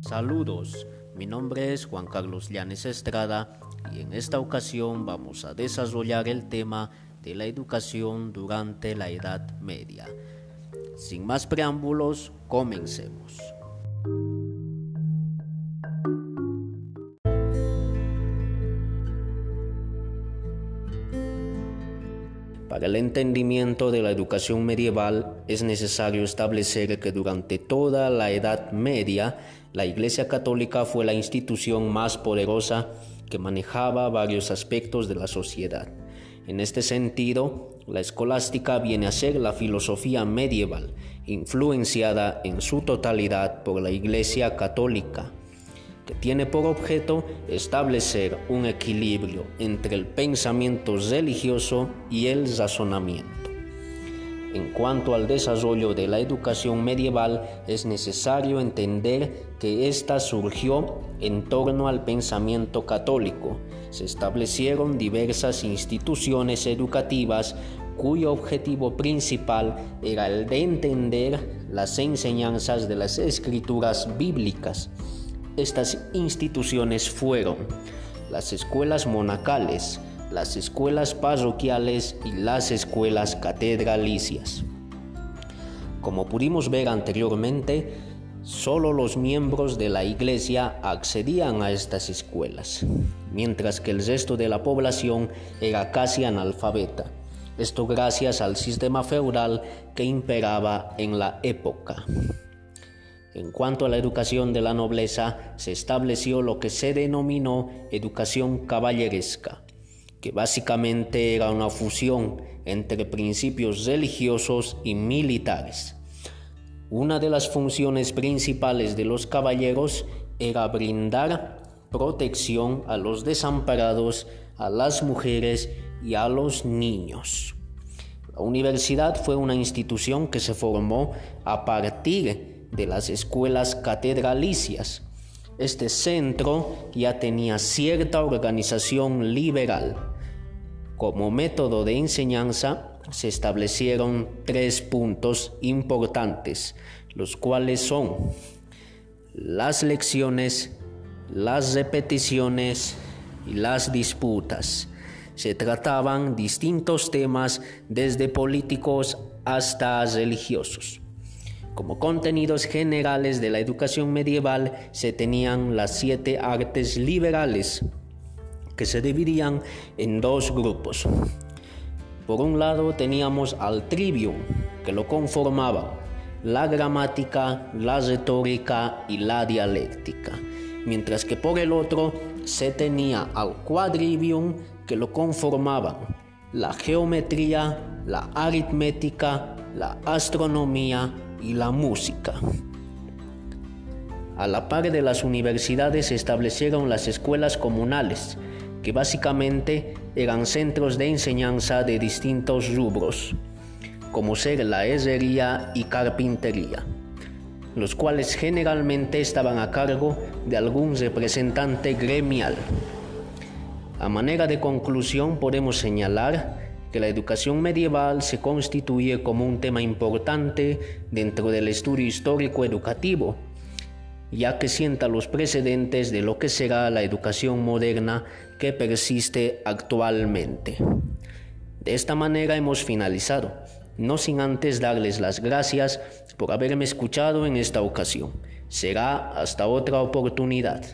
Saludos, mi nombre es Juan Carlos Llanes Estrada y en esta ocasión vamos a desarrollar el tema de la educación durante la Edad Media. Sin más preámbulos, comencemos. Para el entendimiento de la educación medieval es necesario establecer que durante toda la Edad Media la Iglesia Católica fue la institución más poderosa que manejaba varios aspectos de la sociedad. En este sentido, la escolástica viene a ser la filosofía medieval, influenciada en su totalidad por la Iglesia Católica que tiene por objeto establecer un equilibrio entre el pensamiento religioso y el razonamiento. En cuanto al desarrollo de la educación medieval, es necesario entender que ésta surgió en torno al pensamiento católico. Se establecieron diversas instituciones educativas cuyo objetivo principal era el de entender las enseñanzas de las escrituras bíblicas estas instituciones fueron las escuelas monacales, las escuelas parroquiales y las escuelas catedralicias. Como pudimos ver anteriormente, solo los miembros de la iglesia accedían a estas escuelas, mientras que el resto de la población era casi analfabeta. Esto gracias al sistema feudal que imperaba en la época. En cuanto a la educación de la nobleza, se estableció lo que se denominó educación caballeresca, que básicamente era una fusión entre principios religiosos y militares. Una de las funciones principales de los caballeros era brindar protección a los desamparados, a las mujeres y a los niños. La universidad fue una institución que se formó a partir de las escuelas catedralicias. Este centro ya tenía cierta organización liberal. Como método de enseñanza se establecieron tres puntos importantes, los cuales son las lecciones, las repeticiones y las disputas. Se trataban distintos temas desde políticos hasta religiosos. Como contenidos generales de la educación medieval se tenían las siete artes liberales, que se dividían en dos grupos. Por un lado teníamos al trivium, que lo conformaba la gramática, la retórica y la dialéctica, mientras que por el otro se tenía al quadrivium, que lo conformaban la geometría, la aritmética, la astronomía y la música. A la par de las universidades se establecieron las escuelas comunales, que básicamente eran centros de enseñanza de distintos rubros, como ser la herrería y carpintería, los cuales generalmente estaban a cargo de algún representante gremial. A manera de conclusión podemos señalar que la educación medieval se constituye como un tema importante dentro del estudio histórico educativo, ya que sienta los precedentes de lo que será la educación moderna que persiste actualmente. De esta manera hemos finalizado, no sin antes darles las gracias por haberme escuchado en esta ocasión. Será hasta otra oportunidad.